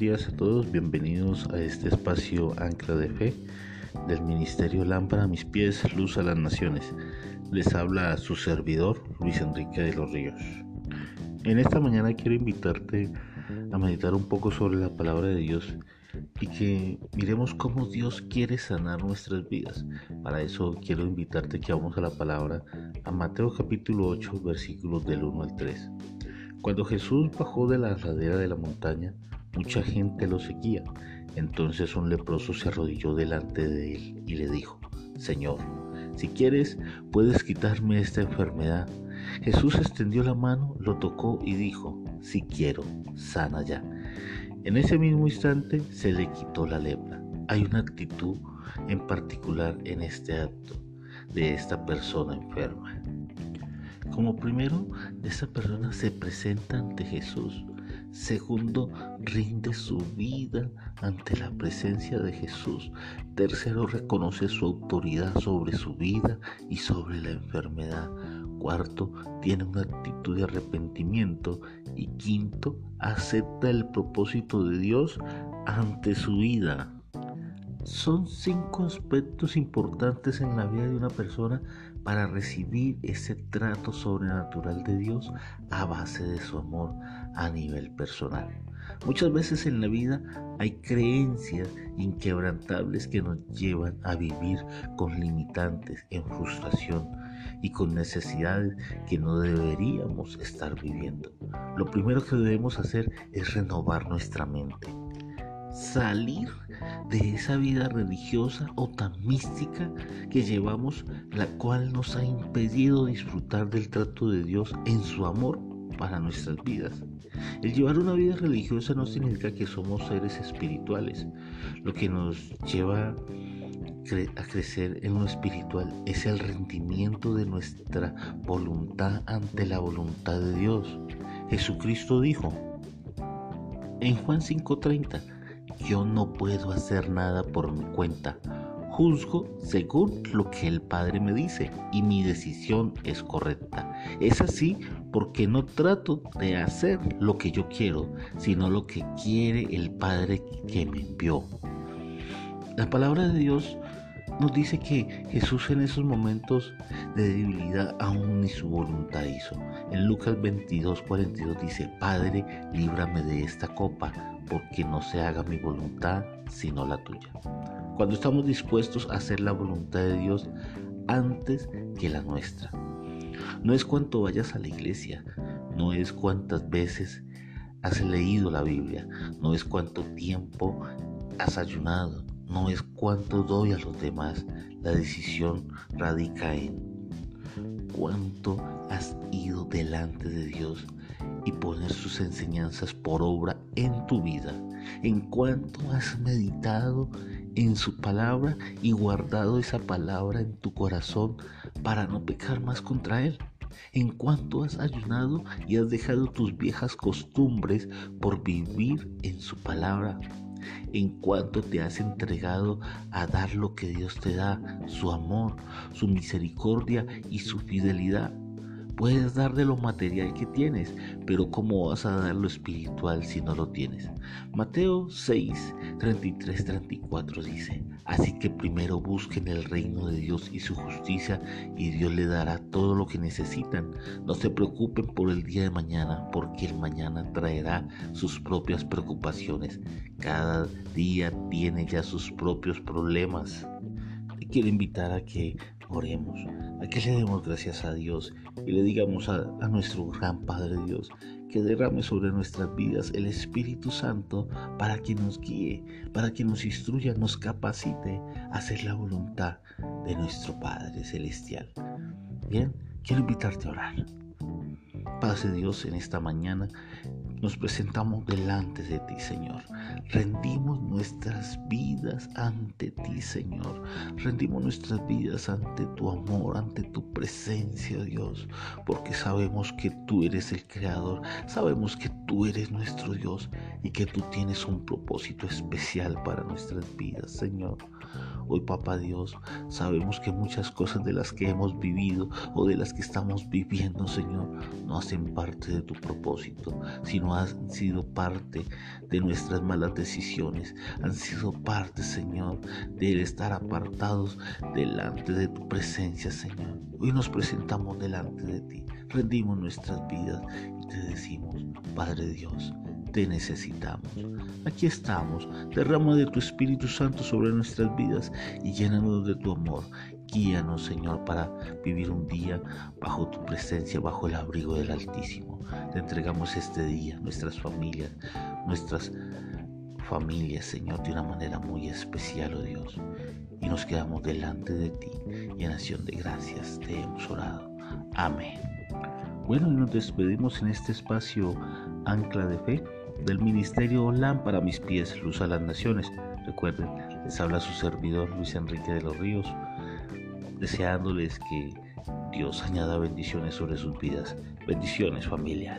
días a todos, bienvenidos a este espacio Ancla de Fe del Ministerio Lámpara a mis pies, luz a las naciones. Les habla su servidor, Luis Enrique de los Ríos. En esta mañana quiero invitarte a meditar un poco sobre la palabra de Dios y que miremos cómo Dios quiere sanar nuestras vidas. Para eso quiero invitarte que vamos a la palabra a Mateo capítulo 8 versículos del 1 al 3. Cuando Jesús bajó de la ladera de la montaña, mucha gente lo seguía. Entonces un leproso se arrodilló delante de él y le dijo, Señor, si quieres, puedes quitarme esta enfermedad. Jesús extendió la mano, lo tocó y dijo, si quiero, sana ya. En ese mismo instante se le quitó la lepra. Hay una actitud en particular en este acto de esta persona enferma. Como primero, esta persona se presenta ante Jesús. Segundo, rinde su vida ante la presencia de Jesús. Tercero, reconoce su autoridad sobre su vida y sobre la enfermedad. Cuarto, tiene una actitud de arrepentimiento. Y quinto, acepta el propósito de Dios ante su vida. Son cinco aspectos importantes en la vida de una persona para recibir ese trato sobrenatural de Dios a base de su amor a nivel personal. Muchas veces en la vida hay creencias inquebrantables que nos llevan a vivir con limitantes, en frustración y con necesidades que no deberíamos estar viviendo. Lo primero que debemos hacer es renovar nuestra mente salir de esa vida religiosa o tan mística que llevamos, la cual nos ha impedido disfrutar del trato de Dios en su amor para nuestras vidas. El llevar una vida religiosa no significa que somos seres espirituales. Lo que nos lleva a crecer en lo espiritual es el rendimiento de nuestra voluntad ante la voluntad de Dios. Jesucristo dijo en Juan 5:30, yo no puedo hacer nada por mi cuenta. Juzgo según lo que el Padre me dice y mi decisión es correcta. Es así porque no trato de hacer lo que yo quiero, sino lo que quiere el Padre que me envió. La palabra de Dios nos dice que Jesús en esos momentos de debilidad aún ni su voluntad hizo. En Lucas 22, 42 dice, Padre, líbrame de esta copa, porque no se haga mi voluntad, sino la tuya. Cuando estamos dispuestos a hacer la voluntad de Dios antes que la nuestra. No es cuánto vayas a la iglesia, no es cuántas veces has leído la Biblia, no es cuánto tiempo has ayunado, no es cuánto doy a los demás. La decisión radica en cuánto has ido delante de Dios y poner sus enseñanzas por obra en tu vida, en cuanto has meditado en su palabra y guardado esa palabra en tu corazón para no pecar más contra Él. En cuanto has ayunado y has dejado tus viejas costumbres por vivir en su palabra. En cuanto te has entregado a dar lo que Dios te da, su amor, su misericordia y su fidelidad Puedes dar de lo material que tienes, pero ¿cómo vas a dar lo espiritual si no lo tienes? Mateo 6, 33, 34 dice, así que primero busquen el reino de Dios y su justicia y Dios le dará todo lo que necesitan. No se preocupen por el día de mañana, porque el mañana traerá sus propias preocupaciones. Cada día tiene ya sus propios problemas. Te quiero invitar a que oremos, a que le demos gracias a Dios y le digamos a, nuestro gran Padre Dios que derrame sobre nuestras vidas el Espíritu Santo para que nos guíe, para que nos instruya, nos capacite a hacer la voluntad de nuestro Padre Celestial. Bien, quiero invitarte a orar. Padre Dios, en esta mañana nos presentamos delante de ti, Señor. Rendimos nuestras vidas ante ti, Señor. Rendimos nuestras vidas ante tu amor, ante tu presencia, Dios. Porque sabemos que tú eres el Creador. Sabemos que tú eres nuestro Dios y que tú tienes un propósito especial para nuestras vidas, Señor. Hoy, Papá Dios, sabemos que muchas cosas de las que hemos vivido o de las que estamos viviendo, Señor, no hacen parte de tu propósito, sino no han sido parte de nuestras malas decisiones, han sido parte, Señor, de estar apartados delante de tu presencia, Señor. Hoy nos presentamos delante de ti, rendimos nuestras vidas y te decimos, Padre Dios, te necesitamos. Aquí estamos, derrama de tu Espíritu Santo sobre nuestras vidas y llénanos de tu amor. Guíanos, Señor, para vivir un día bajo tu presencia, bajo el abrigo del Altísimo. Te entregamos este día, nuestras familias, nuestras familias, Señor, de una manera muy especial, oh Dios. Y nos quedamos delante de ti y en acción de gracias te hemos orado. Amén. Bueno, y nos despedimos en este espacio Ancla de Fe del Ministerio Lámpara Mis Pies, Luz a las Naciones. Recuerden, les habla su servidor Luis Enrique de los Ríos, deseándoles que Dios añada bendiciones sobre sus vidas. Bendiciones familia.